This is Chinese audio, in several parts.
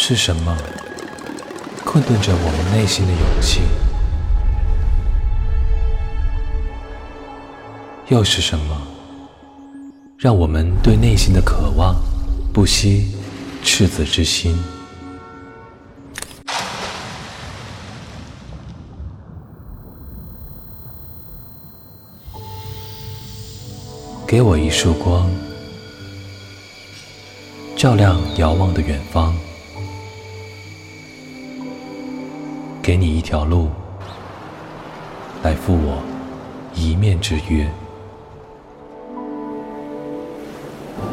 是什么困顿着我们内心的勇气？又是什么让我们对内心的渴望不惜赤子之心？给我一束光，照亮遥望的远方；给你一条路，来赴我一面之约。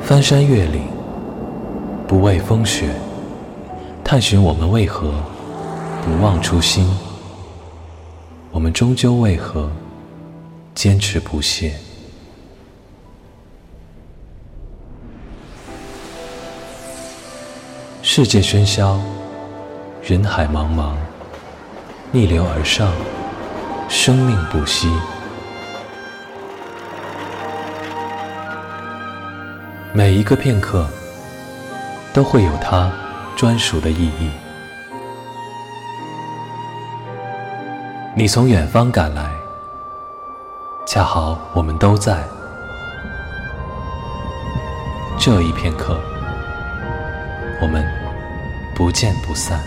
翻山越岭，不畏风雪，探寻我们为何不忘初心？我们终究为何坚持不懈？世界喧嚣，人海茫茫，逆流而上，生命不息。每一个片刻，都会有它专属的意义。你从远方赶来，恰好我们都在这一片刻，我们。不见不散。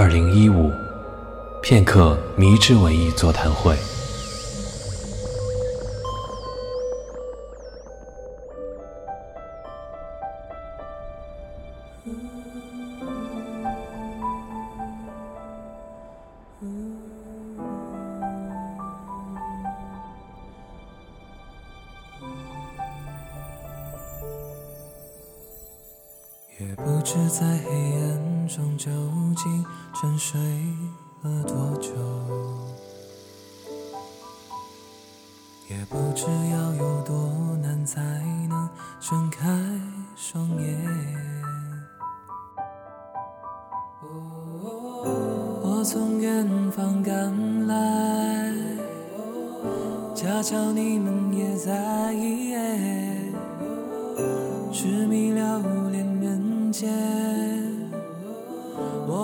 二零一五，片刻迷之文艺座谈会。也不知在黑暗中究竟沉睡了多久，也不知要有多难才能睁开双眼。我从远方赶来，恰巧你们也在，痴迷流连人。间，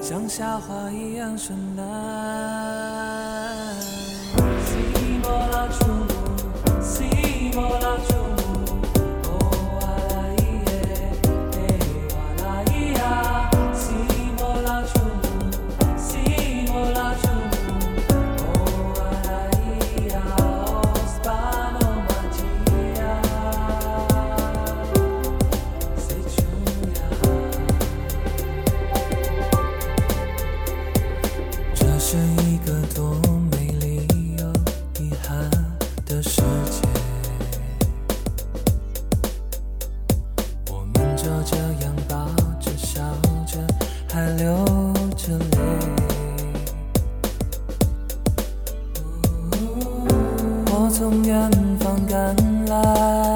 像夏花一样绚烂。的世界，我们就这样抱着笑着，还流着泪。我从远方赶来，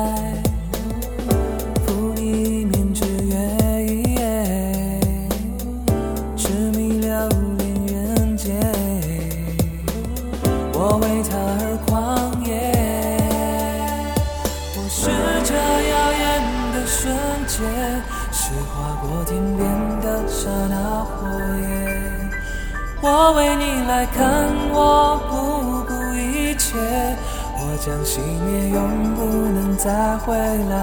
瞬间，是划过天边的刹那火焰。我为你来看，我不顾一切，我将熄灭，永不能再回来。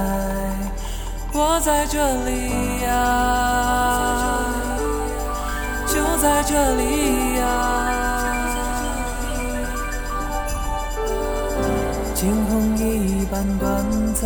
我在这里呀，就在这里呀。惊鸿一般短暂，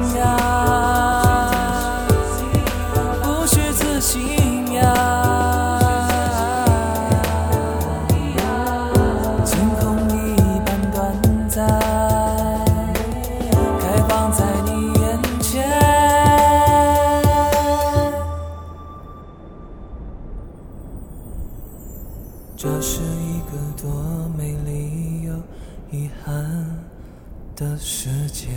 这是一个多美丽又遗憾的世界。